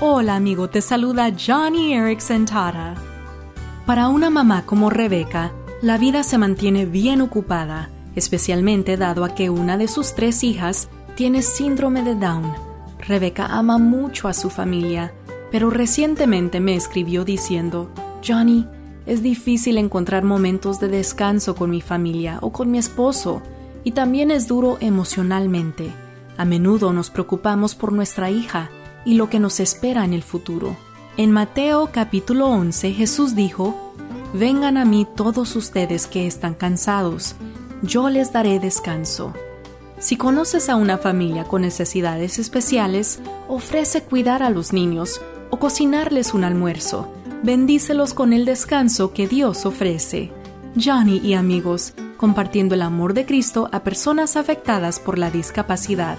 Hola amigo, te saluda Johnny Erickson Tara. Para una mamá como Rebeca, la vida se mantiene bien ocupada, especialmente dado a que una de sus tres hijas tiene síndrome de Down. Rebeca ama mucho a su familia, pero recientemente me escribió diciendo, Johnny, es difícil encontrar momentos de descanso con mi familia o con mi esposo, y también es duro emocionalmente. A menudo nos preocupamos por nuestra hija y lo que nos espera en el futuro. En Mateo capítulo 11 Jesús dijo, Vengan a mí todos ustedes que están cansados, yo les daré descanso. Si conoces a una familia con necesidades especiales, ofrece cuidar a los niños o cocinarles un almuerzo. Bendícelos con el descanso que Dios ofrece. Johnny y amigos, compartiendo el amor de Cristo a personas afectadas por la discapacidad.